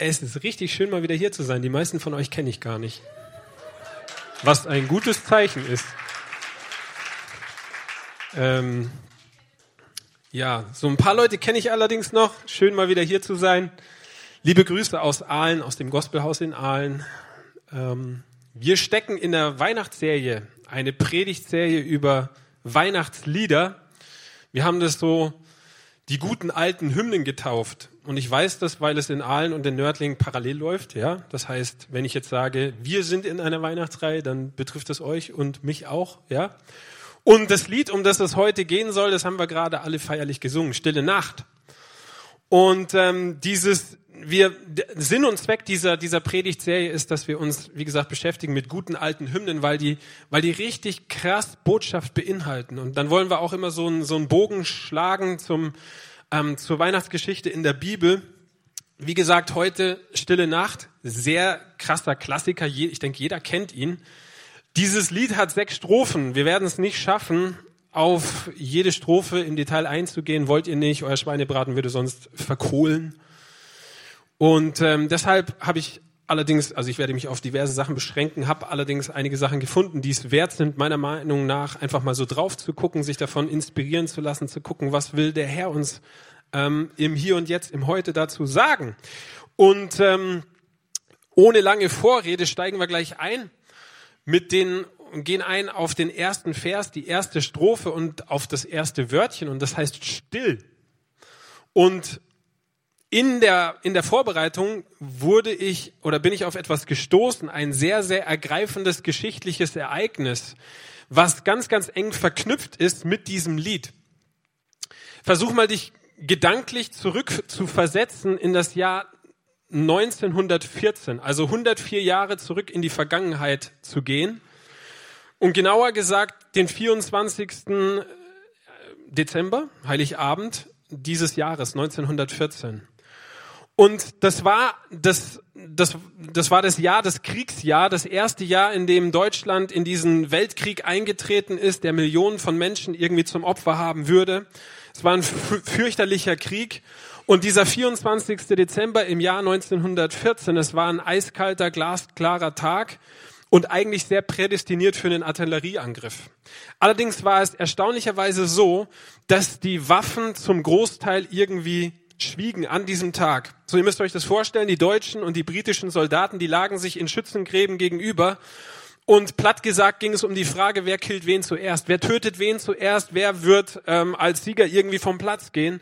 Es ist richtig schön, mal wieder hier zu sein. Die meisten von euch kenne ich gar nicht. Was ein gutes Zeichen ist. Ähm, ja, so ein paar Leute kenne ich allerdings noch. Schön mal wieder hier zu sein. Liebe Grüße aus Aalen, aus dem Gospelhaus in Aalen. Ähm, wir stecken in der Weihnachtsserie, eine Predigtserie über Weihnachtslieder. Wir haben das so die guten alten Hymnen getauft. Und ich weiß das, weil es in Aalen und in Nördlingen parallel läuft. Ja, das heißt, wenn ich jetzt sage, wir sind in einer Weihnachtsreihe, dann betrifft es euch und mich auch. Ja. Und das Lied, um das es heute gehen soll, das haben wir gerade alle feierlich gesungen, Stille Nacht. Und ähm, dieses, wir, Sinn und Zweck dieser, dieser Predigtserie ist, dass wir uns, wie gesagt, beschäftigen mit guten alten Hymnen, weil die, weil die richtig krass Botschaft beinhalten. Und dann wollen wir auch immer so einen, so einen Bogen schlagen zum, ähm, zur Weihnachtsgeschichte in der Bibel. Wie gesagt, heute Stille Nacht, sehr krasser Klassiker. Ich denke, jeder kennt ihn. Dieses Lied hat sechs Strophen. Wir werden es nicht schaffen, auf jede Strophe im Detail einzugehen. Wollt ihr nicht? Euer Schweinebraten würde sonst verkohlen. Und ähm, deshalb habe ich allerdings, also ich werde mich auf diverse Sachen beschränken, habe allerdings einige Sachen gefunden, die es wert sind, meiner Meinung nach einfach mal so drauf zu gucken, sich davon inspirieren zu lassen, zu gucken, was will der Herr uns ähm, im Hier und Jetzt, im Heute dazu sagen. Und ähm, ohne lange Vorrede steigen wir gleich ein mit den gehen ein auf den ersten Vers, die erste Strophe und auf das erste Wörtchen und das heißt still. Und in der, in der Vorbereitung wurde ich oder bin ich auf etwas gestoßen, ein sehr, sehr ergreifendes geschichtliches Ereignis, was ganz, ganz eng verknüpft ist mit diesem Lied. Versuch mal dich gedanklich zurück zu versetzen in das Jahr 1914, also 104 Jahre zurück in die Vergangenheit zu gehen. Und genauer gesagt, den 24. Äh, Dezember, Heiligabend dieses Jahres 1914. Und das war das, das, das war das Jahr, das Kriegsjahr, das erste Jahr, in dem Deutschland in diesen Weltkrieg eingetreten ist, der Millionen von Menschen irgendwie zum Opfer haben würde. Es war ein fürchterlicher Krieg. Und dieser 24. Dezember im Jahr 1914, es war ein eiskalter, glasklarer Tag und eigentlich sehr prädestiniert für einen Artillerieangriff. Allerdings war es erstaunlicherweise so, dass die Waffen zum Großteil irgendwie schwiegen an diesem Tag. So, ihr müsst euch das vorstellen, die deutschen und die britischen Soldaten, die lagen sich in Schützengräben gegenüber. Und platt gesagt ging es um die Frage, wer killt wen zuerst, wer tötet wen zuerst, wer wird ähm, als Sieger irgendwie vom Platz gehen.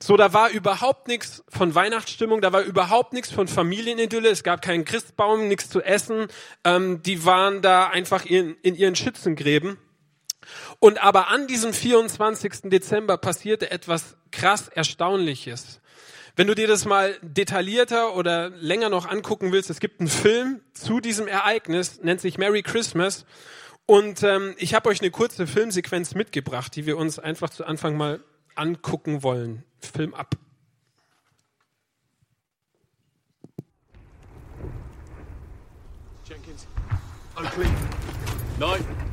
So, da war überhaupt nichts von Weihnachtsstimmung, da war überhaupt nichts von Familienidylle, es gab keinen Christbaum, nichts zu essen. Ähm, die waren da einfach in, in ihren Schützengräben. Und aber an diesem 24. Dezember passierte etwas krass Erstaunliches. Wenn du dir das mal detaillierter oder länger noch angucken willst, es gibt einen Film zu diesem Ereignis, nennt sich Merry Christmas. Und ähm, ich habe euch eine kurze Filmsequenz mitgebracht, die wir uns einfach zu Anfang mal angucken wollen. Film ab. Jenkins. Oakley. Nein.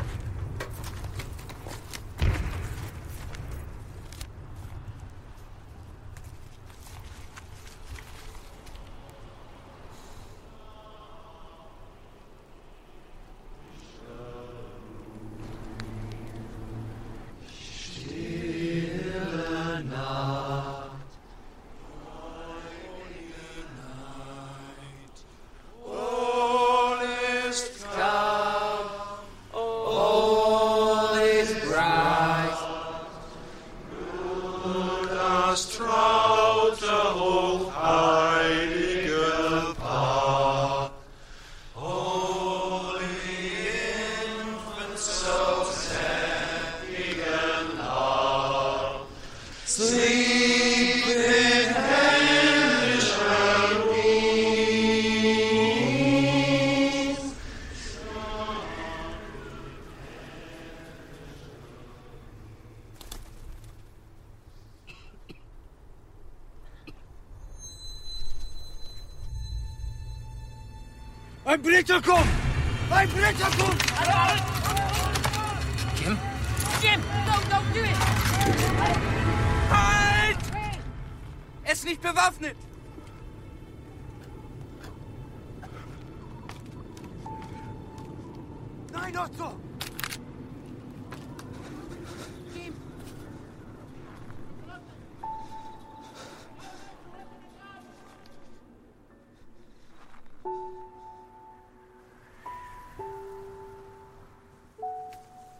bewaffnet! Nein, Otto!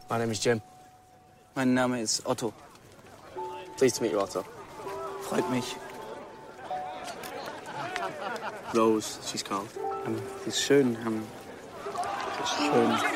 Mein name ist Jim. Mein Name ist Otto. Pleased to meet you, Otto. Freut mich. Rose, she's called. Ähm, sie ist schön. Ähm, sie ist schön.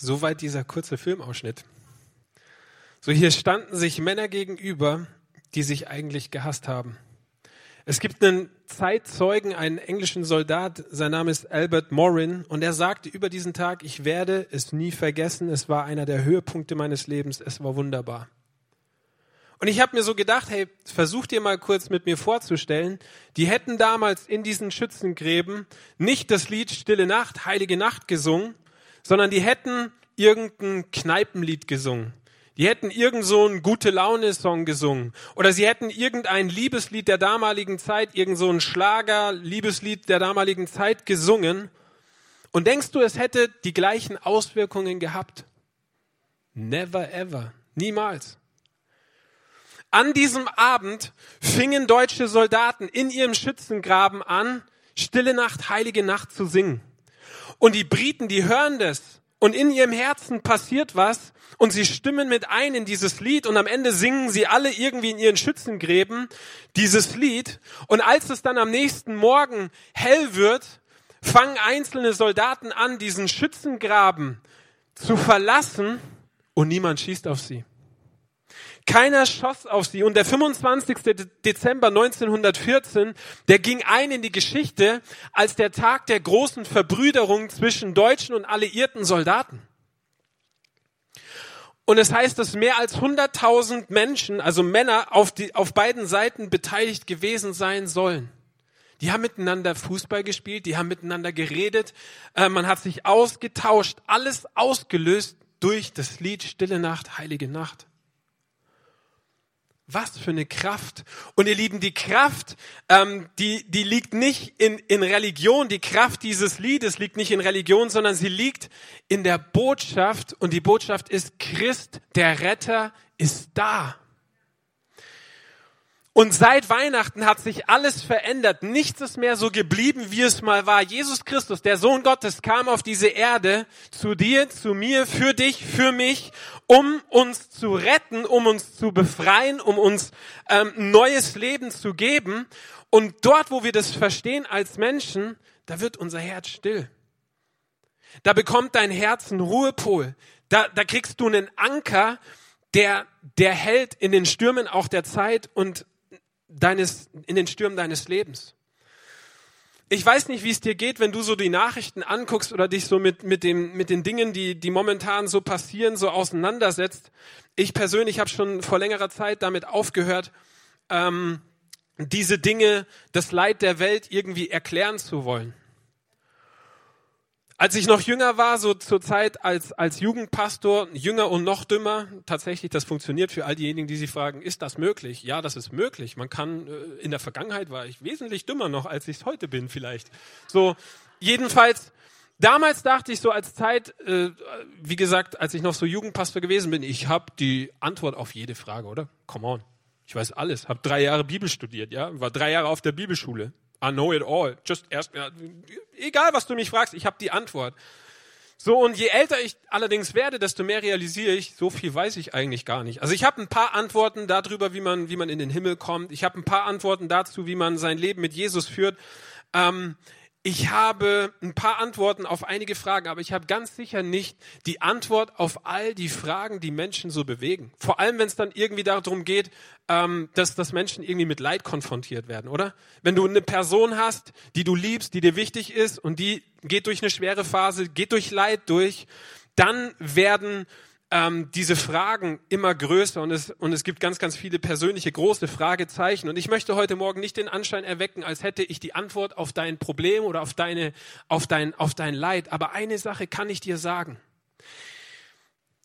Soweit dieser kurze Filmausschnitt. So hier standen sich Männer gegenüber, die sich eigentlich gehasst haben. Es gibt einen Zeitzeugen, einen englischen Soldat, sein Name ist Albert Morin, und er sagte über diesen Tag, ich werde es nie vergessen, es war einer der Höhepunkte meines Lebens, es war wunderbar. Und ich habe mir so gedacht, hey, versuch dir mal kurz mit mir vorzustellen, die hätten damals in diesen Schützengräben nicht das Lied Stille Nacht, Heilige Nacht gesungen, sondern die hätten irgendein Kneipenlied gesungen. Die hätten irgend so einen gute Laune Song gesungen oder sie hätten irgendein Liebeslied der damaligen Zeit, irgend so ein Schlager Liebeslied der damaligen Zeit gesungen. Und denkst du, es hätte die gleichen Auswirkungen gehabt? Never ever, niemals. An diesem Abend fingen deutsche Soldaten in ihrem Schützengraben an, Stille Nacht, heilige Nacht zu singen. Und die Briten, die hören das. Und in ihrem Herzen passiert was. Und sie stimmen mit ein in dieses Lied. Und am Ende singen sie alle irgendwie in ihren Schützengräben dieses Lied. Und als es dann am nächsten Morgen hell wird, fangen einzelne Soldaten an, diesen Schützengraben zu verlassen. Und niemand schießt auf sie. Keiner schoss auf sie. Und der 25. Dezember 1914, der ging ein in die Geschichte als der Tag der großen Verbrüderung zwischen deutschen und alliierten Soldaten. Und es heißt, dass mehr als 100.000 Menschen, also Männer, auf, die, auf beiden Seiten beteiligt gewesen sein sollen. Die haben miteinander Fußball gespielt, die haben miteinander geredet, äh, man hat sich ausgetauscht, alles ausgelöst durch das Lied Stille Nacht, Heilige Nacht. Was für eine Kraft. Und ihr Lieben, die Kraft, ähm, die, die liegt nicht in, in Religion. Die Kraft dieses Liedes liegt nicht in Religion, sondern sie liegt in der Botschaft. Und die Botschaft ist, Christ, der Retter, ist da. Und seit Weihnachten hat sich alles verändert. Nichts ist mehr so geblieben, wie es mal war. Jesus Christus, der Sohn Gottes, kam auf diese Erde zu dir, zu mir, für dich, für mich, um uns zu retten, um uns zu befreien, um uns ähm, neues Leben zu geben. Und dort, wo wir das verstehen als Menschen, da wird unser Herz still. Da bekommt dein Herz einen Ruhepol. Da, da kriegst du einen Anker, der, der hält in den Stürmen auch der Zeit und deines, in den Stürmen deines Lebens. Ich weiß nicht, wie es dir geht, wenn du so die Nachrichten anguckst oder dich so mit, mit, dem, mit den Dingen, die, die momentan so passieren, so auseinandersetzt. Ich persönlich habe schon vor längerer Zeit damit aufgehört, ähm, diese Dinge, das Leid der Welt irgendwie erklären zu wollen. Als ich noch jünger war, so zur Zeit als, als Jugendpastor, jünger und noch dümmer, tatsächlich, das funktioniert für all diejenigen, die sich fragen, ist das möglich? Ja, das ist möglich. Man kann, äh, in der Vergangenheit war ich wesentlich dümmer noch, als ich es heute bin vielleicht. So, jedenfalls, Damals dachte ich so als Zeit, äh, wie gesagt, als ich noch so Jugendpastor gewesen bin, ich habe die Antwort auf jede Frage, oder? Come on. Ich weiß alles. Habe drei Jahre Bibel studiert, ja, war drei Jahre auf der Bibelschule. I know it all. Just erst, egal was du mich fragst, ich habe die Antwort. So, und je älter ich allerdings werde, desto mehr realisiere ich, so viel weiß ich eigentlich gar nicht. Also ich habe ein paar Antworten darüber, wie man, wie man in den Himmel kommt. Ich habe ein paar Antworten dazu, wie man sein Leben mit Jesus führt. Ähm, ich habe ein paar Antworten auf einige Fragen, aber ich habe ganz sicher nicht die Antwort auf all die Fragen, die Menschen so bewegen. Vor allem, wenn es dann irgendwie darum geht, ähm, dass, dass Menschen irgendwie mit Leid konfrontiert werden, oder? Wenn du eine Person hast, die du liebst, die dir wichtig ist und die geht durch eine schwere Phase, geht durch Leid durch, dann werden ähm, diese Fragen immer größer und es, und es gibt ganz, ganz viele persönliche große Fragezeichen. Und ich möchte heute Morgen nicht den Anschein erwecken, als hätte ich die Antwort auf dein Problem oder auf, deine, auf, dein, auf dein Leid. Aber eine Sache kann ich dir sagen.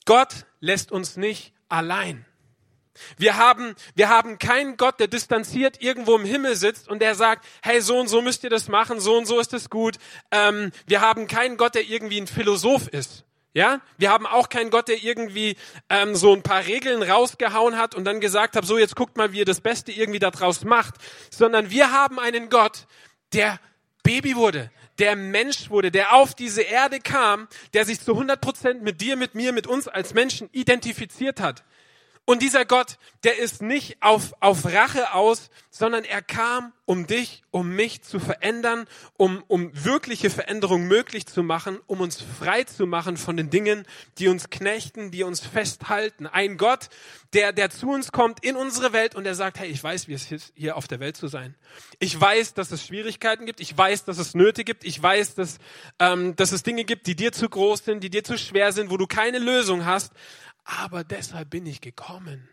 Gott lässt uns nicht allein. Wir haben, wir haben keinen Gott, der distanziert irgendwo im Himmel sitzt und der sagt, hey, so und so müsst ihr das machen, so und so ist es gut. Ähm, wir haben keinen Gott, der irgendwie ein Philosoph ist. Ja, wir haben auch keinen Gott, der irgendwie ähm, so ein paar Regeln rausgehauen hat und dann gesagt hat, so jetzt guckt mal, wie ihr das Beste irgendwie daraus macht, sondern wir haben einen Gott, der Baby wurde, der Mensch wurde, der auf diese Erde kam, der sich zu 100 Prozent mit dir, mit mir, mit uns als Menschen identifiziert hat. Und dieser Gott, der ist nicht auf, auf Rache aus, sondern er kam, um dich, um mich zu verändern, um, um wirkliche Veränderung möglich zu machen, um uns frei zu machen von den Dingen, die uns knechten, die uns festhalten. Ein Gott, der, der zu uns kommt in unsere Welt und der sagt, hey, ich weiß, wie es ist, hier auf der Welt zu sein. Ich weiß, dass es Schwierigkeiten gibt. Ich weiß, dass es Nöte gibt. Ich weiß, dass, ähm, dass es Dinge gibt, die dir zu groß sind, die dir zu schwer sind, wo du keine Lösung hast. Aber deshalb bin ich gekommen.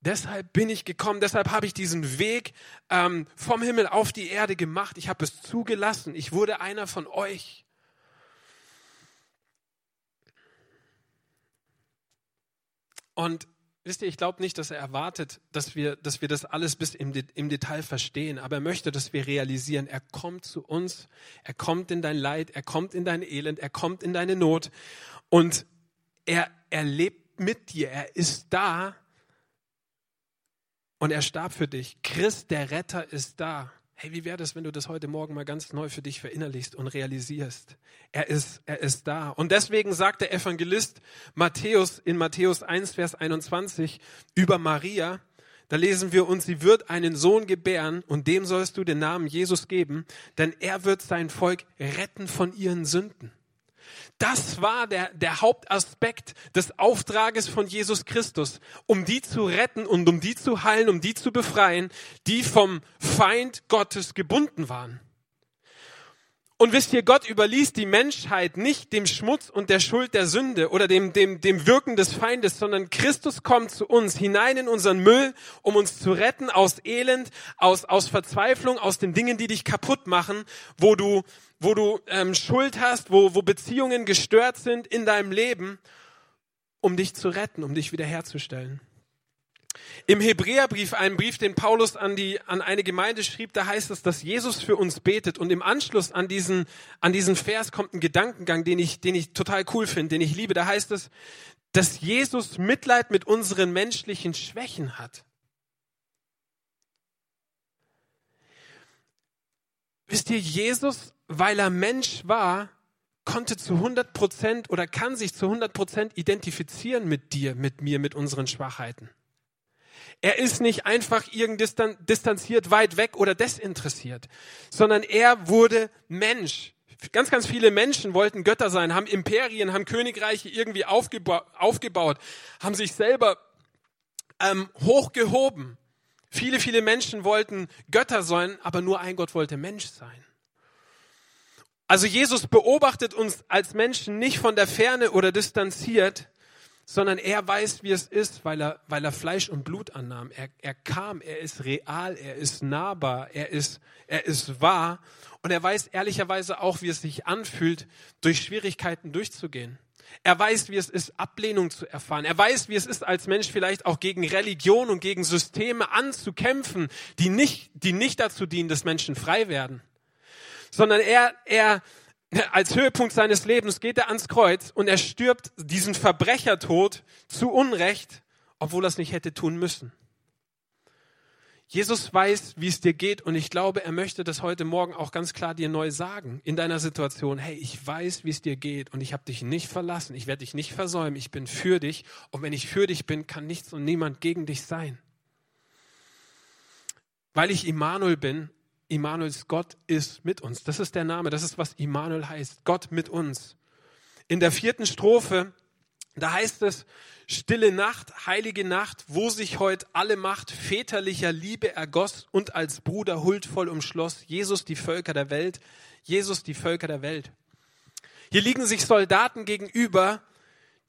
Deshalb bin ich gekommen, deshalb habe ich diesen Weg ähm, vom Himmel auf die Erde gemacht. Ich habe es zugelassen. Ich wurde einer von euch. Und wisst ihr, ich glaube nicht, dass er erwartet, dass wir, dass wir das alles bis im, im Detail verstehen, aber er möchte, dass wir realisieren, er kommt zu uns, er kommt in dein Leid, er kommt in dein Elend, er kommt in deine Not und er, er mit dir, er ist da und er starb für dich. Christ, der Retter, ist da. Hey, wie wäre das, wenn du das heute Morgen mal ganz neu für dich verinnerlichst und realisierst? Er ist, er ist da. Und deswegen sagt der Evangelist Matthäus in Matthäus 1, Vers 21 über Maria, da lesen wir uns, sie wird einen Sohn gebären und dem sollst du den Namen Jesus geben, denn er wird sein Volk retten von ihren Sünden. Das war der, der Hauptaspekt des Auftrages von Jesus Christus, um die zu retten und um die zu heilen, um die zu befreien, die vom Feind Gottes gebunden waren. Und wisst ihr, Gott überließ die Menschheit nicht dem Schmutz und der Schuld der Sünde oder dem, dem, dem Wirken des Feindes, sondern Christus kommt zu uns hinein in unseren Müll, um uns zu retten aus Elend, aus, aus Verzweiflung, aus den Dingen, die dich kaputt machen, wo du, wo du ähm, Schuld hast, wo, wo Beziehungen gestört sind in deinem Leben, um dich zu retten, um dich wiederherzustellen. Im Hebräerbrief, einem Brief, den Paulus an, die, an eine Gemeinde schrieb, da heißt es, dass Jesus für uns betet. Und im Anschluss an diesen, an diesen Vers kommt ein Gedankengang, den ich, den ich total cool finde, den ich liebe. Da heißt es, dass Jesus Mitleid mit unseren menschlichen Schwächen hat. Wisst ihr, Jesus, weil er Mensch war, konnte zu 100 Prozent oder kann sich zu 100 Prozent identifizieren mit dir, mit mir, mit unseren Schwachheiten. Er ist nicht einfach irgend distanziert weit weg oder desinteressiert, sondern er wurde Mensch. Ganz, ganz viele Menschen wollten Götter sein, haben Imperien, haben Königreiche irgendwie aufgeba aufgebaut, haben sich selber ähm, hochgehoben. Viele, viele Menschen wollten Götter sein, aber nur ein Gott wollte Mensch sein. Also Jesus beobachtet uns als Menschen nicht von der Ferne oder distanziert, sondern er weiß, wie es ist, weil er, weil er Fleisch und Blut annahm. Er, er kam, er ist real, er ist nahbar, er ist, er ist wahr und er weiß ehrlicherweise auch, wie es sich anfühlt, durch Schwierigkeiten durchzugehen. Er weiß, wie es ist, Ablehnung zu erfahren. Er weiß, wie es ist, als Mensch vielleicht auch gegen Religion und gegen Systeme anzukämpfen, die nicht, die nicht dazu dienen, dass Menschen frei werden. Sondern er, er, als Höhepunkt seines Lebens geht er ans Kreuz und er stirbt diesen Verbrechertod zu Unrecht, obwohl er es nicht hätte tun müssen. Jesus weiß, wie es dir geht und ich glaube, er möchte das heute Morgen auch ganz klar dir neu sagen in deiner Situation. Hey, ich weiß, wie es dir geht und ich habe dich nicht verlassen. Ich werde dich nicht versäumen. Ich bin für dich und wenn ich für dich bin, kann nichts und niemand gegen dich sein. Weil ich Immanuel bin, Immanuels Gott ist mit uns. Das ist der Name, das ist was Immanuel heißt. Gott mit uns. In der vierten Strophe, da heißt es, Stille Nacht, heilige Nacht, wo sich heute alle Macht väterlicher Liebe ergoss und als Bruder huldvoll umschloss, Jesus die Völker der Welt, Jesus die Völker der Welt. Hier liegen sich Soldaten gegenüber,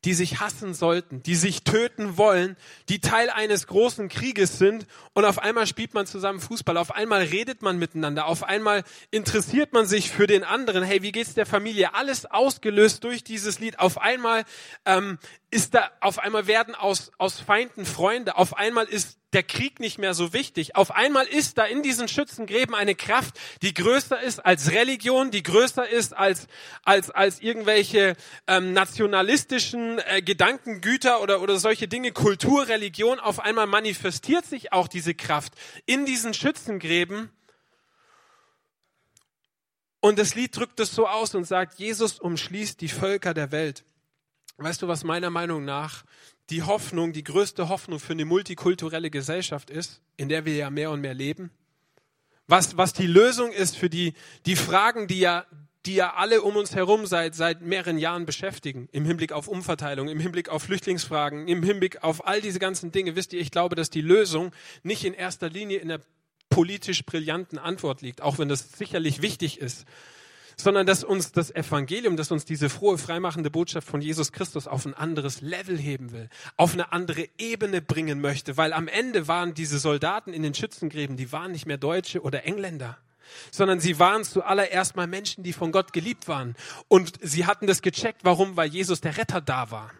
die sich hassen sollten, die sich töten wollen, die Teil eines großen Krieges sind und auf einmal spielt man zusammen Fußball, auf einmal redet man miteinander, auf einmal interessiert man sich für den anderen. Hey, wie geht's der Familie? Alles ausgelöst durch dieses Lied. Auf einmal ähm, ist da, auf einmal werden aus aus Feinden Freunde. Auf einmal ist der Krieg nicht mehr so wichtig. Auf einmal ist da in diesen Schützengräben eine Kraft, die größer ist als Religion, die größer ist als als als irgendwelche ähm, nationalistischen äh, Gedankengüter oder oder solche Dinge, Kultur, Religion. Auf einmal manifestiert sich auch diese Kraft in diesen Schützengräben. Und das Lied drückt es so aus und sagt, Jesus umschließt die Völker der Welt. Weißt du, was meiner Meinung nach die Hoffnung, die größte Hoffnung für eine multikulturelle Gesellschaft ist, in der wir ja mehr und mehr leben? Was, was die Lösung ist für die, die Fragen, die ja, die ja alle um uns herum seit, seit mehreren Jahren beschäftigen, im Hinblick auf Umverteilung, im Hinblick auf Flüchtlingsfragen, im Hinblick auf all diese ganzen Dinge. Wisst ihr, ich glaube, dass die Lösung nicht in erster Linie in der politisch brillanten Antwort liegt, auch wenn das sicherlich wichtig ist, sondern dass uns das Evangelium, dass uns diese frohe, freimachende Botschaft von Jesus Christus auf ein anderes Level heben will, auf eine andere Ebene bringen möchte, weil am Ende waren diese Soldaten in den Schützengräben, die waren nicht mehr Deutsche oder Engländer, sondern sie waren zuallererst mal Menschen, die von Gott geliebt waren. Und sie hatten das gecheckt. Warum? Weil Jesus der Retter da war.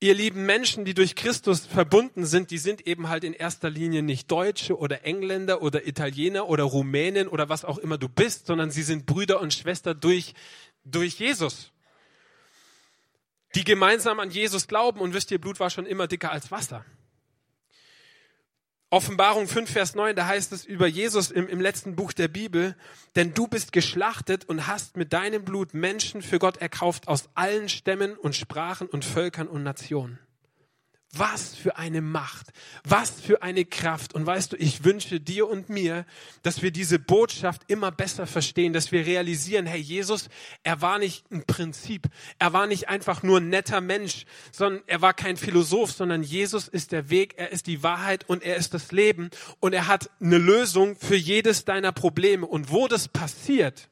Ihr lieben Menschen, die durch Christus verbunden sind, die sind eben halt in erster Linie nicht Deutsche oder Engländer oder Italiener oder Rumänen oder was auch immer du bist, sondern sie sind Brüder und Schwester durch, durch Jesus. Die gemeinsam an Jesus glauben und wisst ihr, Blut war schon immer dicker als Wasser. Offenbarung 5, Vers 9, da heißt es über Jesus im, im letzten Buch der Bibel, denn du bist geschlachtet und hast mit deinem Blut Menschen für Gott erkauft aus allen Stämmen und Sprachen und Völkern und Nationen. Was für eine Macht, was für eine Kraft. Und weißt du, ich wünsche dir und mir, dass wir diese Botschaft immer besser verstehen, dass wir realisieren, hey, Jesus, er war nicht ein Prinzip, er war nicht einfach nur ein netter Mensch, sondern er war kein Philosoph, sondern Jesus ist der Weg, er ist die Wahrheit und er ist das Leben und er hat eine Lösung für jedes deiner Probleme. Und wo das passiert,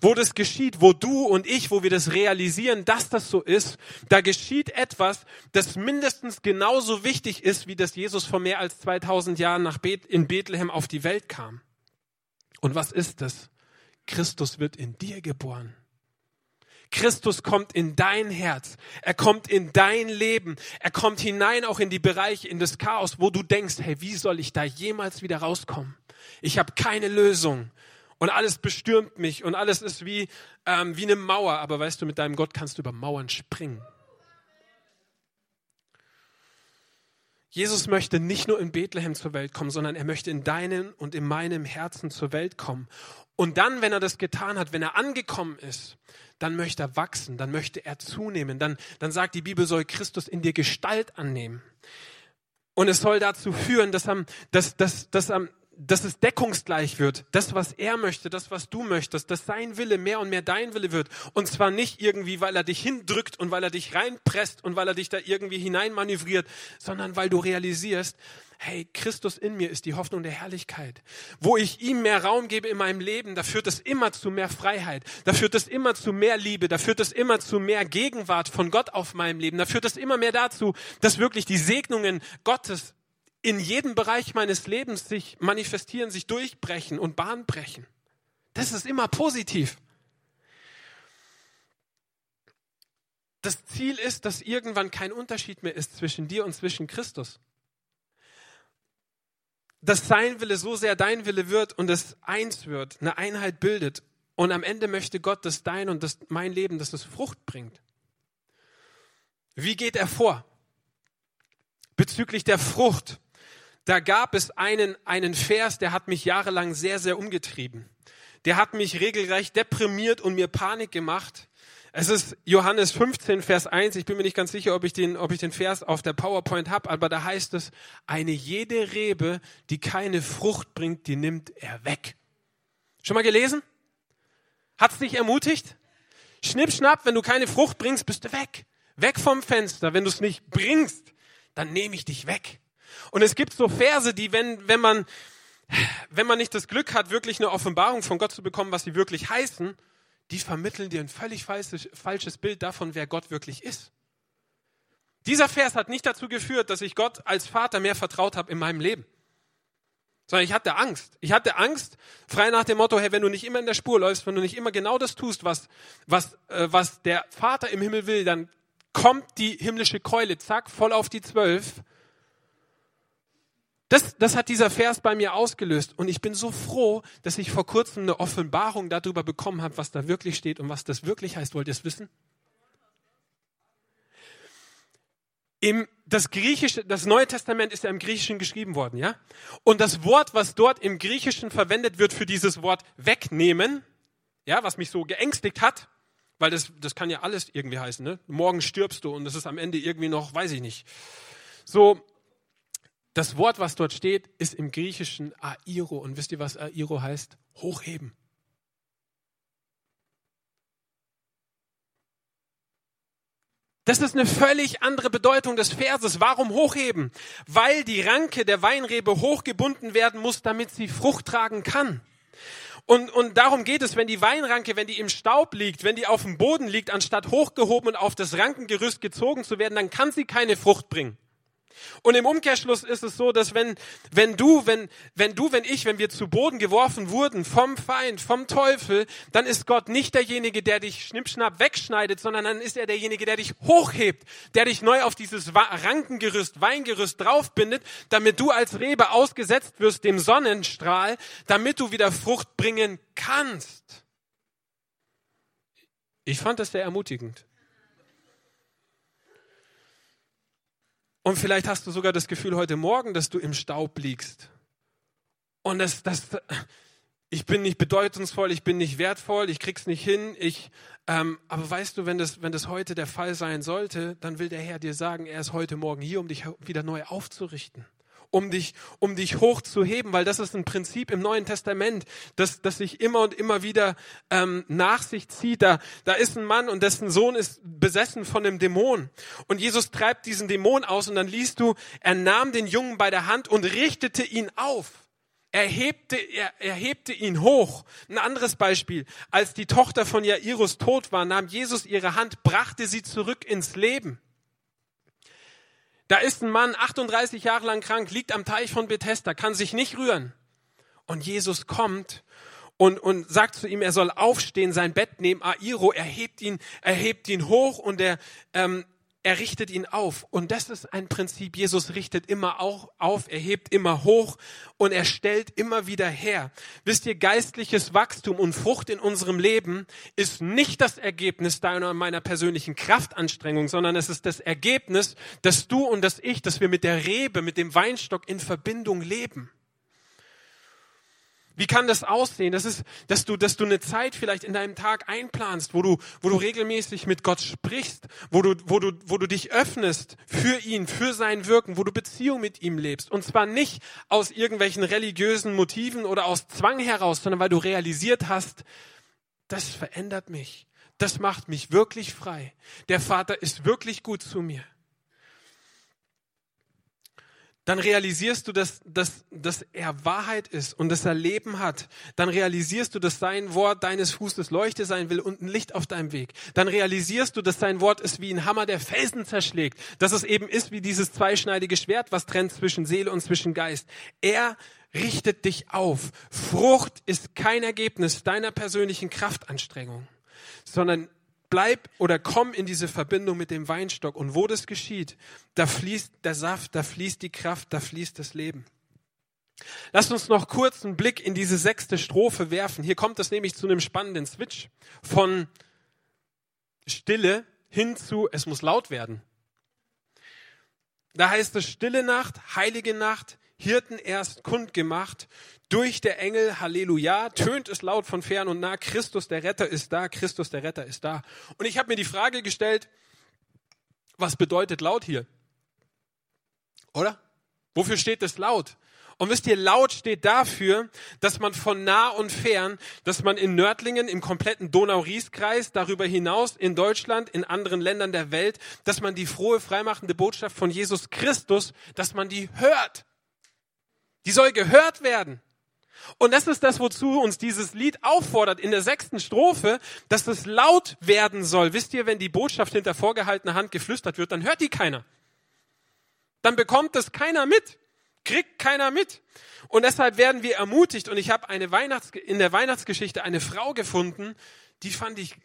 wo das geschieht, wo du und ich, wo wir das realisieren, dass das so ist, da geschieht etwas, das mindestens genauso wichtig ist, wie dass Jesus vor mehr als 2000 Jahren nach Beth in Bethlehem auf die Welt kam. Und was ist das? Christus wird in dir geboren. Christus kommt in dein Herz. Er kommt in dein Leben. Er kommt hinein auch in die Bereiche, in das Chaos, wo du denkst, hey, wie soll ich da jemals wieder rauskommen? Ich habe keine Lösung und alles bestürmt mich und alles ist wie, ähm, wie eine Mauer. Aber weißt du, mit deinem Gott kannst du über Mauern springen. Jesus möchte nicht nur in Bethlehem zur Welt kommen, sondern er möchte in deinem und in meinem Herzen zur Welt kommen. Und dann, wenn er das getan hat, wenn er angekommen ist, dann möchte er wachsen, dann möchte er zunehmen. Dann, dann sagt die Bibel, soll Christus in dir Gestalt annehmen. Und es soll dazu führen, dass, am, dass, dass, dass am, dass es deckungsgleich wird. Das, was er möchte, das, was du möchtest, dass sein Wille mehr und mehr dein Wille wird. Und zwar nicht irgendwie, weil er dich hindrückt und weil er dich reinpresst und weil er dich da irgendwie hineinmanövriert, sondern weil du realisierst, hey, Christus in mir ist die Hoffnung der Herrlichkeit. Wo ich ihm mehr Raum gebe in meinem Leben, da führt es immer zu mehr Freiheit, da führt es immer zu mehr Liebe, da führt es immer zu mehr Gegenwart von Gott auf meinem Leben, da führt es immer mehr dazu, dass wirklich die Segnungen Gottes in jedem Bereich meines Lebens sich manifestieren, sich durchbrechen und Bahn brechen. Das ist immer positiv. Das Ziel ist, dass irgendwann kein Unterschied mehr ist zwischen dir und zwischen Christus. Dass sein Wille so sehr dein Wille wird und es eins wird, eine Einheit bildet. Und am Ende möchte Gott, dass dein und dass mein Leben, dass es Frucht bringt. Wie geht er vor? Bezüglich der Frucht. Da gab es einen, einen Vers, der hat mich jahrelang sehr, sehr umgetrieben. Der hat mich regelrecht deprimiert und mir Panik gemacht. Es ist Johannes 15, Vers 1. Ich bin mir nicht ganz sicher, ob ich den, ob ich den Vers auf der PowerPoint habe, aber da heißt es, eine jede Rebe, die keine Frucht bringt, die nimmt er weg. Schon mal gelesen? Hat's dich ermutigt? Schnipp, schnapp, wenn du keine Frucht bringst, bist du weg. Weg vom Fenster. Wenn du es nicht bringst, dann nehme ich dich weg. Und es gibt so Verse, die, wenn, wenn man, wenn man nicht das Glück hat, wirklich eine Offenbarung von Gott zu bekommen, was sie wirklich heißen, die vermitteln dir ein völlig falsches, falsches Bild davon, wer Gott wirklich ist. Dieser Vers hat nicht dazu geführt, dass ich Gott als Vater mehr vertraut habe in meinem Leben. Sondern ich hatte Angst. Ich hatte Angst, frei nach dem Motto, hey, wenn du nicht immer in der Spur läufst, wenn du nicht immer genau das tust, was, was, äh, was der Vater im Himmel will, dann kommt die himmlische Keule, zack, voll auf die Zwölf. Das, das hat dieser Vers bei mir ausgelöst. Und ich bin so froh, dass ich vor kurzem eine Offenbarung darüber bekommen habe, was da wirklich steht und was das wirklich heißt. Wollt ihr es wissen? Im, das Griechische, das Neue Testament ist ja im Griechischen geschrieben worden, ja? Und das Wort, was dort im Griechischen verwendet wird für dieses Wort wegnehmen, ja, was mich so geängstigt hat, weil das, das kann ja alles irgendwie heißen, ne? Morgen stirbst du und das ist am Ende irgendwie noch, weiß ich nicht. So, das Wort, was dort steht, ist im Griechischen Airo. Und wisst ihr, was Airo heißt? Hochheben. Das ist eine völlig andere Bedeutung des Verses. Warum hochheben? Weil die Ranke der Weinrebe hochgebunden werden muss, damit sie Frucht tragen kann. Und, und darum geht es, wenn die Weinranke, wenn die im Staub liegt, wenn die auf dem Boden liegt, anstatt hochgehoben und auf das Rankengerüst gezogen zu werden, dann kann sie keine Frucht bringen. Und im Umkehrschluss ist es so, dass wenn, wenn du, wenn, wenn du, wenn ich, wenn wir zu Boden geworfen wurden vom Feind, vom Teufel, dann ist Gott nicht derjenige, der dich schnippschnapp wegschneidet, sondern dann ist er derjenige, der dich hochhebt, der dich neu auf dieses Rankengerüst, Weingerüst draufbindet, damit du als Rebe ausgesetzt wirst dem Sonnenstrahl, damit du wieder Frucht bringen kannst. Ich fand das sehr ermutigend. Und vielleicht hast du sogar das Gefühl heute Morgen, dass du im Staub liegst. Und das, das, ich bin nicht bedeutungsvoll, ich bin nicht wertvoll, ich krieg's nicht hin. Ich, ähm, aber weißt du, wenn das, wenn das heute der Fall sein sollte, dann will der Herr dir sagen, er ist heute Morgen hier, um dich wieder neu aufzurichten um dich, um dich hochzuheben, weil das ist ein Prinzip im Neuen Testament, das, das sich immer und immer wieder ähm, nach sich zieht. Da, da ist ein Mann und dessen Sohn ist besessen von einem Dämon. Und Jesus treibt diesen Dämon aus und dann liest du, er nahm den Jungen bei der Hand und richtete ihn auf. Er hebte, er, er hebte ihn hoch. Ein anderes Beispiel. Als die Tochter von Jairus tot war, nahm Jesus ihre Hand, brachte sie zurück ins Leben. Da ist ein Mann, 38 Jahre lang krank, liegt am Teich von Bethesda, kann sich nicht rühren. Und Jesus kommt und, und sagt zu ihm, er soll aufstehen, sein Bett nehmen. Airo, er hebt ihn, er hebt ihn hoch und er, ähm, er richtet ihn auf. Und das ist ein Prinzip. Jesus richtet immer auch auf, er hebt immer hoch und er stellt immer wieder her. Wisst ihr, geistliches Wachstum und Frucht in unserem Leben ist nicht das Ergebnis deiner meiner persönlichen Kraftanstrengung, sondern es ist das Ergebnis, dass du und dass ich, dass wir mit der Rebe, mit dem Weinstock in Verbindung leben. Wie kann das aussehen? Das ist, dass du, dass du eine Zeit vielleicht in deinem Tag einplanst, wo du, wo du regelmäßig mit Gott sprichst, wo du, wo du, wo du dich öffnest für ihn, für sein Wirken, wo du Beziehung mit ihm lebst. Und zwar nicht aus irgendwelchen religiösen Motiven oder aus Zwang heraus, sondern weil du realisiert hast, das verändert mich. Das macht mich wirklich frei. Der Vater ist wirklich gut zu mir dann realisierst du, dass, dass, dass er Wahrheit ist und dass er Leben hat. Dann realisierst du, dass sein Wort deines Fußes Leuchte sein will und ein Licht auf deinem Weg. Dann realisierst du, dass sein Wort ist wie ein Hammer, der Felsen zerschlägt. Dass es eben ist wie dieses zweischneidige Schwert, was trennt zwischen Seele und zwischen Geist. Er richtet dich auf. Frucht ist kein Ergebnis deiner persönlichen Kraftanstrengung, sondern bleib oder komm in diese Verbindung mit dem Weinstock. Und wo das geschieht, da fließt der Saft, da fließt die Kraft, da fließt das Leben. Lasst uns noch kurz einen Blick in diese sechste Strophe werfen. Hier kommt es nämlich zu einem spannenden Switch von Stille hin zu, es muss laut werden. Da heißt es stille Nacht, heilige Nacht, Hirten erst kundgemacht, durch der Engel, Halleluja, tönt es laut von fern und nah, Christus der Retter ist da, Christus der Retter ist da. Und ich habe mir die Frage gestellt, was bedeutet laut hier? Oder? Wofür steht das laut? Und wisst ihr, laut steht dafür, dass man von nah und fern, dass man in Nördlingen, im kompletten Donau-Ries-Kreis, darüber hinaus in Deutschland, in anderen Ländern der Welt, dass man die frohe, freimachende Botschaft von Jesus Christus, dass man die hört. Die soll gehört werden. Und das ist das, wozu uns dieses Lied auffordert in der sechsten Strophe, dass es laut werden soll. Wisst ihr, wenn die Botschaft hinter vorgehaltener Hand geflüstert wird, dann hört die keiner. Dann bekommt es keiner mit kriegt keiner mit. Und deshalb werden wir ermutigt. Und ich habe eine Weihnachts in der Weihnachtsgeschichte eine Frau gefunden, die fand ich äh,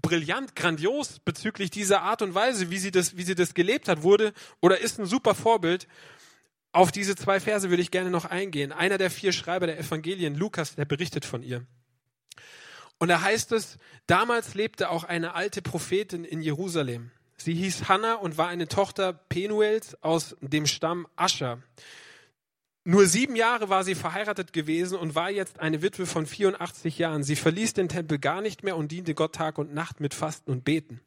brillant, grandios bezüglich dieser Art und Weise, wie sie das, wie sie das gelebt hat, wurde oder ist ein super Vorbild. Auf diese zwei Verse würde ich gerne noch eingehen. Einer der vier Schreiber der Evangelien, Lukas, der berichtet von ihr. Und da heißt es, damals lebte auch eine alte Prophetin in Jerusalem. Sie hieß Hannah und war eine Tochter Penuels aus dem Stamm Ascher. Nur sieben Jahre war sie verheiratet gewesen und war jetzt eine Witwe von 84 Jahren. Sie verließ den Tempel gar nicht mehr und diente Gott Tag und Nacht mit Fasten und Beten.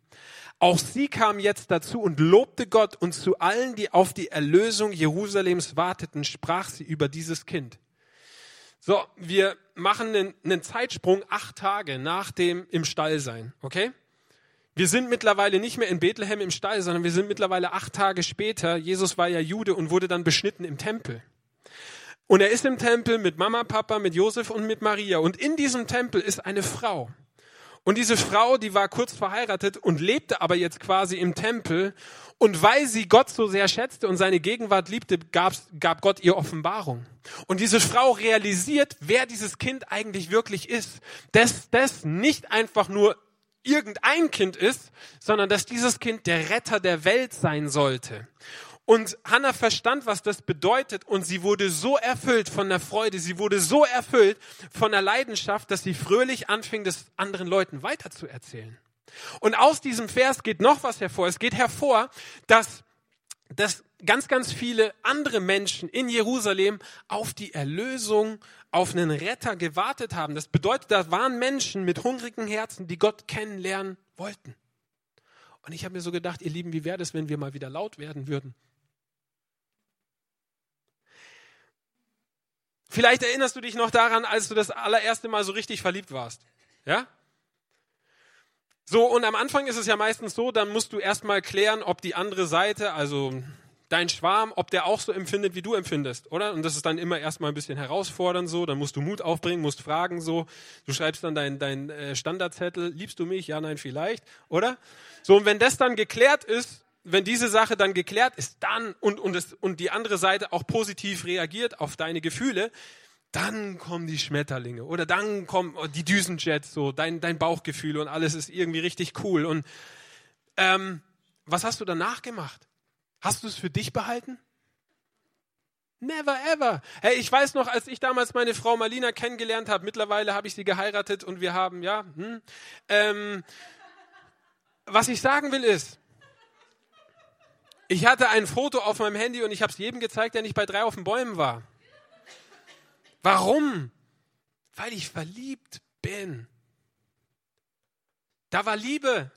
Auch sie kam jetzt dazu und lobte Gott und zu allen, die auf die Erlösung Jerusalems warteten, sprach sie über dieses Kind. So, wir machen einen, Zeitsprung acht Tage nach dem im Stall sein, okay? Wir sind mittlerweile nicht mehr in Bethlehem im Stall, sondern wir sind mittlerweile acht Tage später. Jesus war ja Jude und wurde dann beschnitten im Tempel. Und er ist im Tempel mit Mama, Papa, mit Josef und mit Maria. Und in diesem Tempel ist eine Frau. Und diese Frau, die war kurz verheiratet und lebte aber jetzt quasi im Tempel. Und weil sie Gott so sehr schätzte und seine Gegenwart liebte, gab, gab Gott ihr Offenbarung. Und diese Frau realisiert, wer dieses Kind eigentlich wirklich ist. Dass das nicht einfach nur irgendein Kind ist, sondern dass dieses Kind der Retter der Welt sein sollte. Und Hannah verstand, was das bedeutet und sie wurde so erfüllt von der Freude, sie wurde so erfüllt von der Leidenschaft, dass sie fröhlich anfing, das anderen Leuten weiterzuerzählen. Und aus diesem Vers geht noch was hervor. Es geht hervor, dass, dass ganz, ganz viele andere Menschen in Jerusalem auf die Erlösung, auf einen Retter gewartet haben. Das bedeutet, da waren Menschen mit hungrigen Herzen, die Gott kennenlernen wollten. Und ich habe mir so gedacht, ihr Lieben, wie wäre das, wenn wir mal wieder laut werden würden? Vielleicht erinnerst du dich noch daran, als du das allererste Mal so richtig verliebt warst. Ja? So, und am Anfang ist es ja meistens so, dann musst du erstmal klären, ob die andere Seite, also dein Schwarm, ob der auch so empfindet, wie du empfindest, oder? Und das ist dann immer erstmal ein bisschen herausfordernd so, dann musst du Mut aufbringen, musst fragen so, du schreibst dann dein, dein äh, Standardzettel, liebst du mich? Ja, nein, vielleicht, oder? So, und wenn das dann geklärt ist, wenn diese Sache dann geklärt ist, dann und, und, es, und die andere Seite auch positiv reagiert auf deine Gefühle, dann kommen die Schmetterlinge oder dann kommen die Düsenjets, so dein, dein Bauchgefühl und alles ist irgendwie richtig cool. Und ähm, was hast du danach gemacht? Hast du es für dich behalten? Never ever. Hey, ich weiß noch, als ich damals meine Frau Marlina kennengelernt habe, mittlerweile habe ich sie geheiratet und wir haben, ja, hm, ähm, was ich sagen will ist, ich hatte ein Foto auf meinem Handy und ich habe es jedem gezeigt, der nicht bei drei auf den Bäumen war. Warum? Weil ich verliebt bin. Da war Liebe.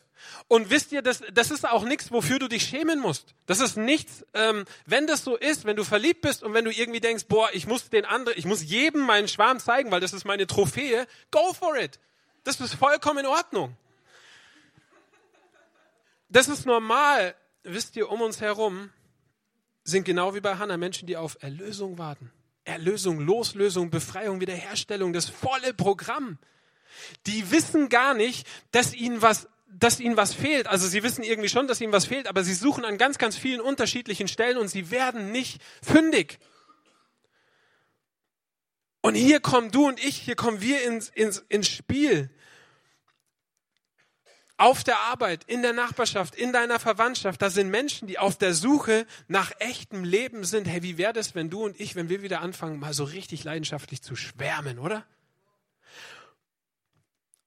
Und wisst ihr, das, das ist auch nichts, wofür du dich schämen musst. Das ist nichts, ähm, wenn das so ist, wenn du verliebt bist und wenn du irgendwie denkst, boah, ich muss den anderen, ich muss jedem meinen Schwarm zeigen, weil das ist meine Trophäe, go for it. Das ist vollkommen in Ordnung. Das ist normal wisst ihr, um uns herum sind genau wie bei Hannah Menschen, die auf Erlösung warten. Erlösung, Loslösung, Befreiung, Wiederherstellung, das volle Programm. Die wissen gar nicht, dass ihnen was dass ihnen was fehlt. Also sie wissen irgendwie schon, dass ihnen was fehlt, aber sie suchen an ganz, ganz vielen unterschiedlichen Stellen und sie werden nicht fündig. Und hier kommen du und ich, hier kommen wir ins, ins, ins Spiel. Auf der Arbeit, in der Nachbarschaft, in deiner Verwandtschaft, da sind Menschen, die auf der Suche nach echtem Leben sind. Hey, wie wäre das, wenn du und ich, wenn wir wieder anfangen, mal so richtig leidenschaftlich zu schwärmen, oder?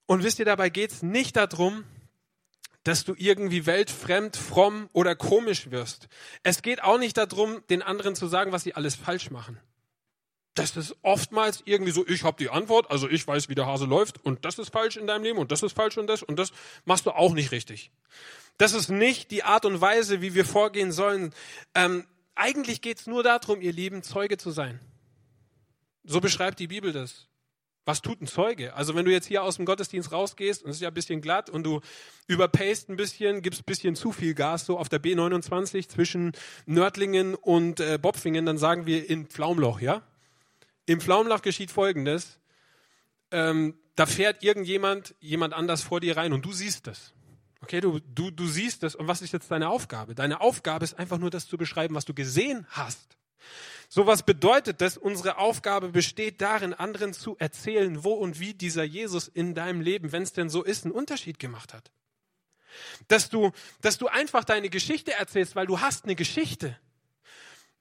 Und wisst ihr, dabei geht's nicht darum, dass du irgendwie weltfremd, fromm oder komisch wirst. Es geht auch nicht darum, den anderen zu sagen, was sie alles falsch machen das ist oftmals irgendwie so, ich habe die Antwort, also ich weiß, wie der Hase läuft und das ist falsch in deinem Leben und das ist falsch und das und das machst du auch nicht richtig. Das ist nicht die Art und Weise, wie wir vorgehen sollen. Ähm, eigentlich geht's nur darum, ihr Lieben, Zeuge zu sein. So beschreibt die Bibel das. Was tut ein Zeuge? Also wenn du jetzt hier aus dem Gottesdienst rausgehst und es ist ja ein bisschen glatt und du überpayst ein bisschen, gibst ein bisschen zu viel Gas so auf der B29 zwischen Nördlingen und äh, Bopfingen, dann sagen wir in Pflaumloch, ja? Im Pflaumenlach geschieht Folgendes. Ähm, da fährt irgendjemand, jemand anders vor dir rein und du siehst das. Okay, du, du, du siehst das. Und was ist jetzt deine Aufgabe? Deine Aufgabe ist einfach nur das zu beschreiben, was du gesehen hast. So was bedeutet das? Unsere Aufgabe besteht darin, anderen zu erzählen, wo und wie dieser Jesus in deinem Leben, wenn es denn so ist, einen Unterschied gemacht hat. Dass du, dass du einfach deine Geschichte erzählst, weil du hast eine Geschichte.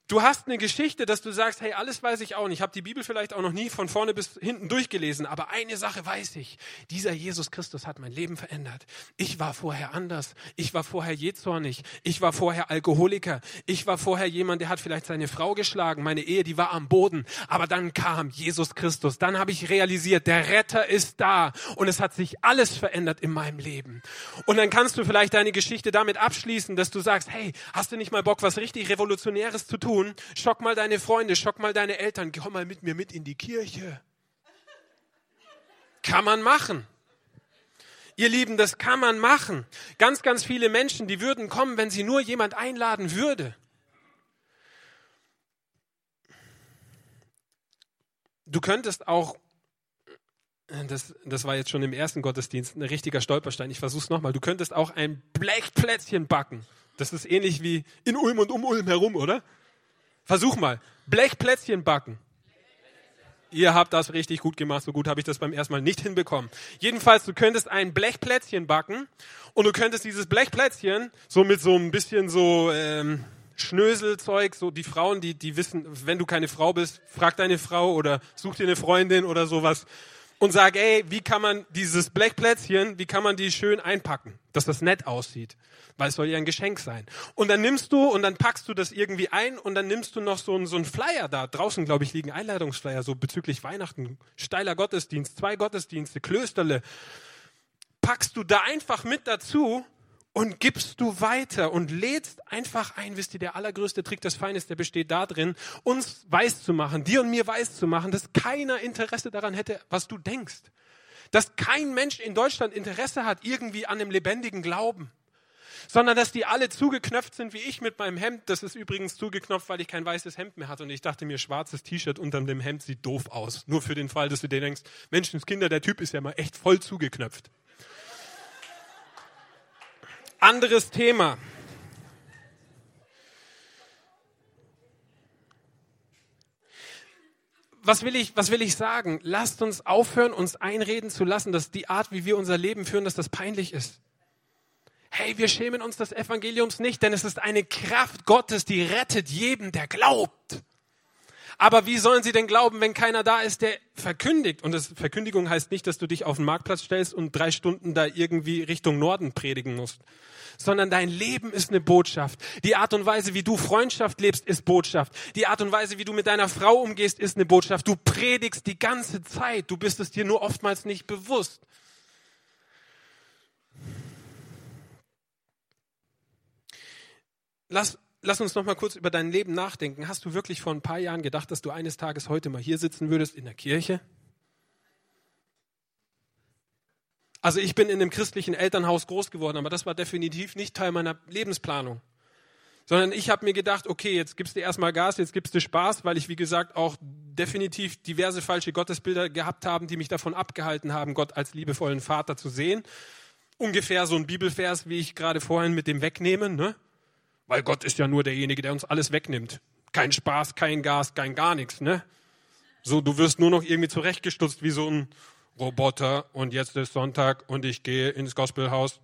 Du hast eine Geschichte, dass du sagst, hey, alles weiß ich auch nicht. Ich habe die Bibel vielleicht auch noch nie von vorne bis hinten durchgelesen, aber eine Sache weiß ich. Dieser Jesus Christus hat mein Leben verändert. Ich war vorher anders. Ich war vorher jähzornig. Ich war vorher Alkoholiker. Ich war vorher jemand, der hat vielleicht seine Frau geschlagen. Meine Ehe, die war am Boden. Aber dann kam Jesus Christus. Dann habe ich realisiert, der Retter ist da. Und es hat sich alles verändert in meinem Leben. Und dann kannst du vielleicht deine Geschichte damit abschließen, dass du sagst, hey, hast du nicht mal Bock, was richtig Revolutionäres zu tun? Tun, schock mal deine Freunde, schock mal deine Eltern, komm mal mit mir mit in die Kirche. Kann man machen. Ihr Lieben, das kann man machen. Ganz, ganz viele Menschen, die würden kommen, wenn sie nur jemand einladen würde. Du könntest auch, das, das war jetzt schon im ersten Gottesdienst ein richtiger Stolperstein, ich versuch's nochmal, du könntest auch ein Blechplätzchen backen. Das ist ähnlich wie in Ulm und um Ulm herum, oder? Versuch mal. Blechplätzchen backen. Ihr habt das richtig gut gemacht. So gut habe ich das beim ersten Mal nicht hinbekommen. Jedenfalls, du könntest ein Blechplätzchen backen und du könntest dieses Blechplätzchen so mit so ein bisschen so ähm, Schnöselzeug, so die Frauen, die, die wissen, wenn du keine Frau bist, frag deine Frau oder such dir eine Freundin oder sowas und sag, ey, wie kann man dieses Blechplätzchen, wie kann man die schön einpacken, dass das nett aussieht? weil es soll ja ein Geschenk sein. Und dann nimmst du und dann packst du das irgendwie ein und dann nimmst du noch so einen, so einen Flyer da. Draußen, glaube ich, liegen Einladungsflyer, so bezüglich Weihnachten, steiler Gottesdienst, zwei Gottesdienste, Klösterle. Packst du da einfach mit dazu und gibst du weiter und lädst einfach ein, wisst ihr, der allergrößte Trick des Feindes, der besteht da drin, uns weiß zu machen, dir und mir weiß zu machen, dass keiner Interesse daran hätte, was du denkst. Dass kein Mensch in Deutschland Interesse hat irgendwie an einem lebendigen Glauben sondern dass die alle zugeknöpft sind wie ich mit meinem Hemd. Das ist übrigens zugeknöpft, weil ich kein weißes Hemd mehr hatte und ich dachte mir, schwarzes T-Shirt unter dem Hemd sieht doof aus. Nur für den Fall, dass du dir denkst, Menschenskinder, der Typ ist ja mal echt voll zugeknöpft. Anderes Thema. was will ich, was will ich sagen? Lasst uns aufhören, uns einreden zu lassen, dass die Art, wie wir unser Leben führen, dass das peinlich ist hey, wir schämen uns des Evangeliums nicht, denn es ist eine Kraft Gottes, die rettet jeden, der glaubt. Aber wie sollen sie denn glauben, wenn keiner da ist, der verkündigt? Und das, Verkündigung heißt nicht, dass du dich auf den Marktplatz stellst und drei Stunden da irgendwie Richtung Norden predigen musst, sondern dein Leben ist eine Botschaft. Die Art und Weise, wie du Freundschaft lebst, ist Botschaft. Die Art und Weise, wie du mit deiner Frau umgehst, ist eine Botschaft. Du predigst die ganze Zeit. Du bist es dir nur oftmals nicht bewusst. lass, lass uns noch mal kurz über dein Leben nachdenken. Hast du wirklich vor ein paar Jahren gedacht, dass du eines Tages heute mal hier sitzen würdest in der Kirche? Also ich bin in einem christlichen Elternhaus groß geworden, aber das war definitiv nicht Teil meiner Lebensplanung. Sondern ich habe mir gedacht, okay, jetzt gibst du erstmal Gas, jetzt gibst du Spaß, weil ich, wie gesagt, auch definitiv diverse falsche Gottesbilder gehabt haben, die mich davon abgehalten haben, Gott als liebevollen Vater zu sehen. Ungefähr so ein Bibelvers, wie ich gerade vorhin mit dem Wegnehmen. Ne? Weil Gott ist ja nur derjenige, der uns alles wegnimmt. Kein Spaß, kein Gas, kein gar nichts, ne? So, du wirst nur noch irgendwie zurechtgestutzt wie so ein Roboter und jetzt ist Sonntag und ich gehe ins Gospelhaus.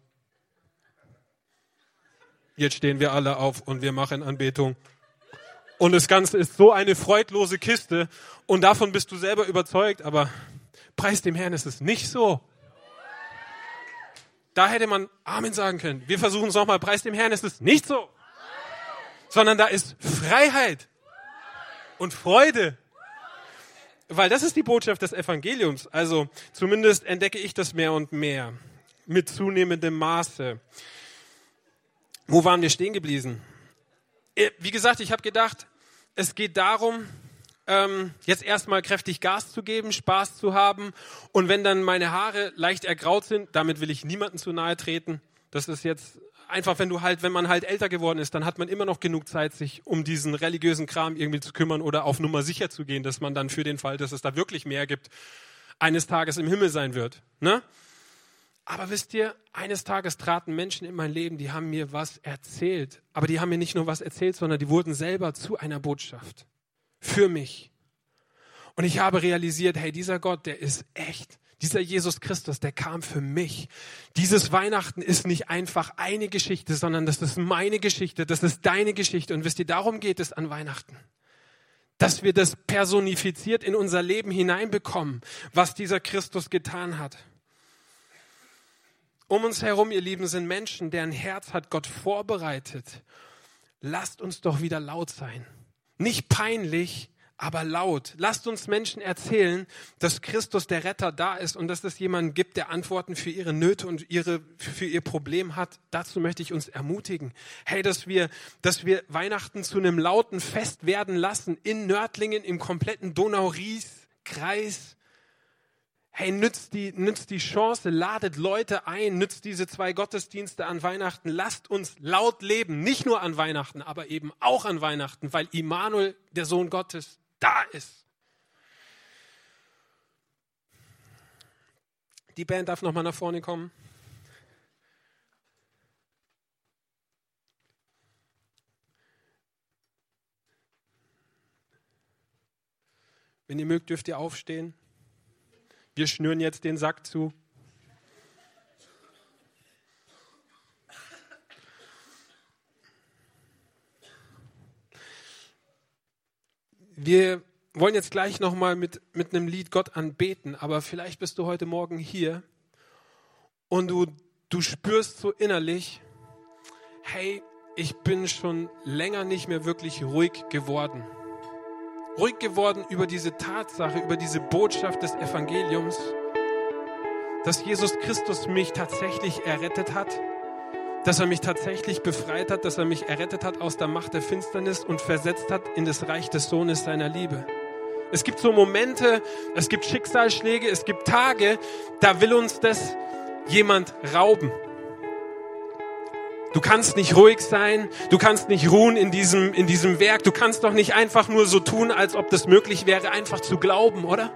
Jetzt stehen wir alle auf und wir machen Anbetung. Und das Ganze ist so eine freudlose Kiste und davon bist du selber überzeugt, aber preis dem Herrn ist es nicht so. Da hätte man Amen sagen können. Wir versuchen es nochmal, preis dem Herrn ist es nicht so. Sondern da ist Freiheit und Freude. Weil das ist die Botschaft des Evangeliums. Also zumindest entdecke ich das mehr und mehr. Mit zunehmendem Maße. Wo waren wir stehen geblieben? Äh, wie gesagt, ich habe gedacht, es geht darum, ähm, jetzt erstmal kräftig Gas zu geben, Spaß zu haben. Und wenn dann meine Haare leicht ergraut sind, damit will ich niemanden zu nahe treten. Das ist jetzt einfach, wenn du halt, wenn man halt älter geworden ist, dann hat man immer noch genug Zeit, sich um diesen religiösen Kram irgendwie zu kümmern oder auf Nummer sicher zu gehen, dass man dann für den Fall, dass es da wirklich mehr gibt, eines Tages im Himmel sein wird. Ne? Aber wisst ihr, eines Tages traten Menschen in mein Leben, die haben mir was erzählt. Aber die haben mir nicht nur was erzählt, sondern die wurden selber zu einer Botschaft. Für mich. Und ich habe realisiert, hey, dieser Gott, der ist echt. Dieser Jesus Christus, der kam für mich. Dieses Weihnachten ist nicht einfach eine Geschichte, sondern das ist meine Geschichte, das ist deine Geschichte. Und wisst ihr, darum geht es an Weihnachten. Dass wir das personifiziert in unser Leben hineinbekommen, was dieser Christus getan hat. Um uns herum, ihr Lieben, sind Menschen, deren Herz hat Gott vorbereitet. Lasst uns doch wieder laut sein. Nicht peinlich, aber laut. Lasst uns Menschen erzählen, dass Christus der Retter da ist und dass es jemanden gibt, der Antworten für ihre Nöte und ihre, für ihr Problem hat. Dazu möchte ich uns ermutigen. Hey, dass wir, dass wir Weihnachten zu einem lauten Fest werden lassen in Nördlingen, im kompletten Donau-Ries-Kreis. Hey, nützt die, nützt die Chance, ladet Leute ein, nützt diese zwei Gottesdienste an Weihnachten. Lasst uns laut leben, nicht nur an Weihnachten, aber eben auch an Weihnachten, weil Immanuel, der Sohn Gottes, da ist. Die Band darf nochmal nach vorne kommen. Wenn ihr mögt, dürft ihr aufstehen. Wir schnüren jetzt den Sack zu. Wir wollen jetzt gleich nochmal mit, mit einem Lied Gott anbeten, aber vielleicht bist du heute Morgen hier und du, du spürst so innerlich, hey, ich bin schon länger nicht mehr wirklich ruhig geworden. Ruhig geworden über diese Tatsache, über diese Botschaft des Evangeliums, dass Jesus Christus mich tatsächlich errettet hat dass er mich tatsächlich befreit hat, dass er mich errettet hat aus der Macht der Finsternis und versetzt hat in das Reich des Sohnes seiner Liebe. Es gibt so Momente, es gibt Schicksalsschläge, es gibt Tage, da will uns das jemand rauben. Du kannst nicht ruhig sein, du kannst nicht ruhen in diesem, in diesem Werk, du kannst doch nicht einfach nur so tun, als ob das möglich wäre, einfach zu glauben, oder?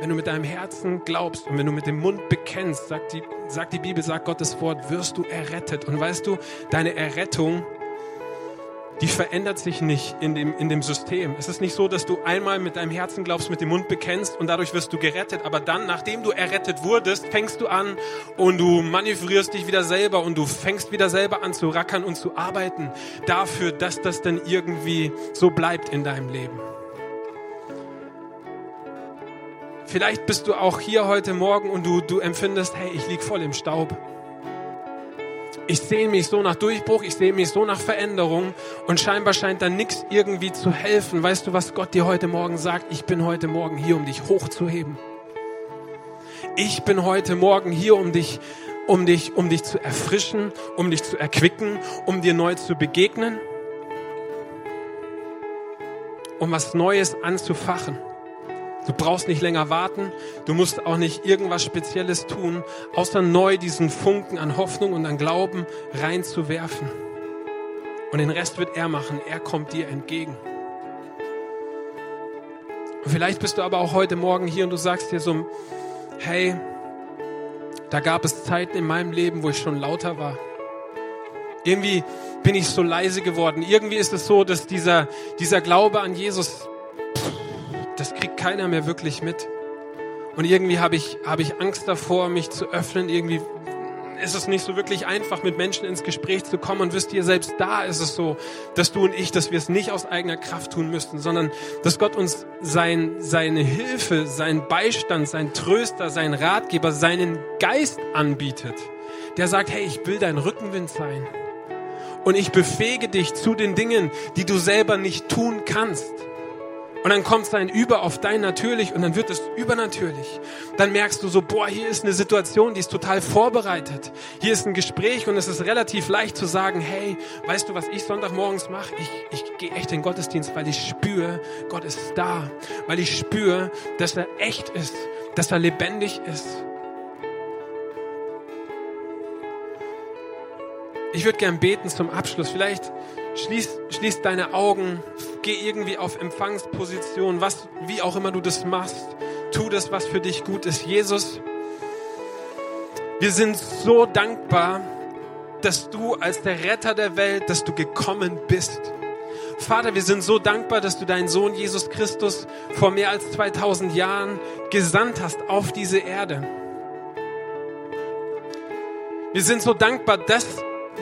Wenn du mit deinem Herzen glaubst und wenn du mit dem Mund bekennst, sagt die, sagt die Bibel, sagt Gottes Wort, wirst du errettet. Und weißt du, deine Errettung, die verändert sich nicht in dem, in dem System. Es ist nicht so, dass du einmal mit deinem Herzen glaubst, mit dem Mund bekennst und dadurch wirst du gerettet. Aber dann, nachdem du errettet wurdest, fängst du an und du manövrierst dich wieder selber und du fängst wieder selber an zu rackern und zu arbeiten dafür, dass das dann irgendwie so bleibt in deinem Leben. Vielleicht bist du auch hier heute Morgen und du, du empfindest, hey, ich lieg voll im Staub. Ich sehe mich so nach Durchbruch, ich sehe mich so nach Veränderung und scheinbar scheint da nichts irgendwie zu helfen. Weißt du, was Gott dir heute Morgen sagt? Ich bin heute Morgen hier, um dich hochzuheben. Ich bin heute Morgen hier, um dich, um dich, um dich zu erfrischen, um dich zu erquicken, um dir neu zu begegnen, um was Neues anzufachen. Du brauchst nicht länger warten. Du musst auch nicht irgendwas Spezielles tun, außer neu diesen Funken an Hoffnung und an Glauben reinzuwerfen. Und den Rest wird er machen. Er kommt dir entgegen. Und vielleicht bist du aber auch heute Morgen hier und du sagst dir so, hey, da gab es Zeiten in meinem Leben, wo ich schon lauter war. Irgendwie bin ich so leise geworden. Irgendwie ist es so, dass dieser, dieser Glaube an Jesus das kriegt keiner mehr wirklich mit. Und irgendwie habe ich, habe ich Angst davor, mich zu öffnen. Irgendwie ist es nicht so wirklich einfach, mit Menschen ins Gespräch zu kommen. Und wisst ihr, selbst da ist es so, dass du und ich, dass wir es nicht aus eigener Kraft tun müssten, sondern dass Gott uns sein, seine Hilfe, seinen Beistand, sein Tröster, sein Ratgeber, seinen Geist anbietet. Der sagt, hey, ich will dein Rückenwind sein. Und ich befähige dich zu den Dingen, die du selber nicht tun kannst. Und dann kommt sein Über auf dein Natürlich und dann wird es übernatürlich. Dann merkst du so, boah, hier ist eine Situation, die ist total vorbereitet. Hier ist ein Gespräch und es ist relativ leicht zu sagen, hey, weißt du, was ich Sonntagmorgens mache? Ich, ich gehe echt in den Gottesdienst, weil ich spüre, Gott ist da. Weil ich spüre, dass er echt ist, dass er lebendig ist. Ich würde gern beten zum Abschluss. Vielleicht schließ, schließ deine Augen, geh irgendwie auf Empfangsposition, was, wie auch immer du das machst. Tu das, was für dich gut ist. Jesus, wir sind so dankbar, dass du als der Retter der Welt, dass du gekommen bist. Vater, wir sind so dankbar, dass du deinen Sohn Jesus Christus vor mehr als 2000 Jahren gesandt hast auf diese Erde. Wir sind so dankbar, dass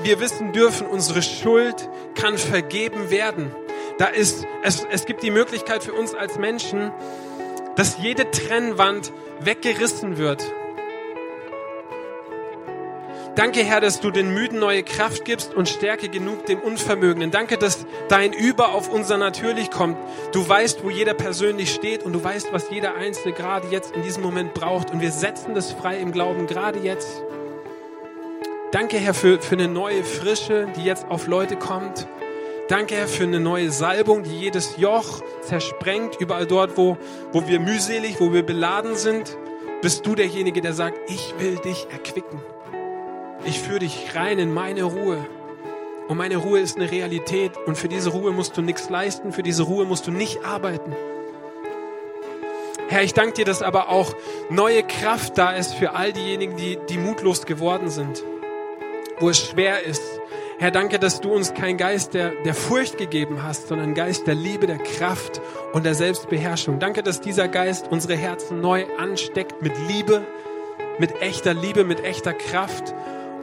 wir wissen dürfen, unsere Schuld kann vergeben werden. Da ist, es, es gibt die Möglichkeit für uns als Menschen, dass jede Trennwand weggerissen wird. Danke, Herr, dass du den Müden neue Kraft gibst und Stärke genug dem Unvermögenden. Danke, dass dein Über auf unser Natürlich kommt. Du weißt, wo jeder persönlich steht und du weißt, was jeder Einzelne gerade jetzt in diesem Moment braucht. Und wir setzen das frei im Glauben, gerade jetzt. Danke, Herr, für, für eine neue Frische, die jetzt auf Leute kommt. Danke, Herr, für eine neue Salbung, die jedes Joch zersprengt, überall dort, wo, wo wir mühselig, wo wir beladen sind. Bist du derjenige, der sagt, ich will dich erquicken. Ich führe dich rein in meine Ruhe. Und meine Ruhe ist eine Realität. Und für diese Ruhe musst du nichts leisten. Für diese Ruhe musst du nicht arbeiten. Herr, ich danke dir, dass aber auch neue Kraft da ist für all diejenigen, die, die mutlos geworden sind wo es schwer ist. Herr, danke, dass du uns keinen Geist der, der Furcht gegeben hast, sondern einen Geist der Liebe, der Kraft und der Selbstbeherrschung. Danke, dass dieser Geist unsere Herzen neu ansteckt mit Liebe, mit echter Liebe, mit echter Kraft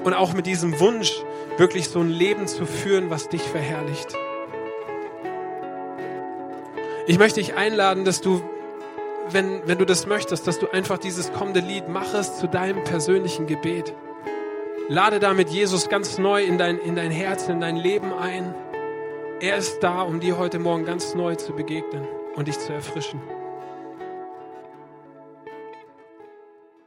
und auch mit diesem Wunsch, wirklich so ein Leben zu führen, was dich verherrlicht. Ich möchte dich einladen, dass du, wenn, wenn du das möchtest, dass du einfach dieses kommende Lied machst zu deinem persönlichen Gebet. Lade damit Jesus ganz neu in dein, in dein Herz, in dein Leben ein. Er ist da, um dir heute Morgen ganz neu zu begegnen und dich zu erfrischen.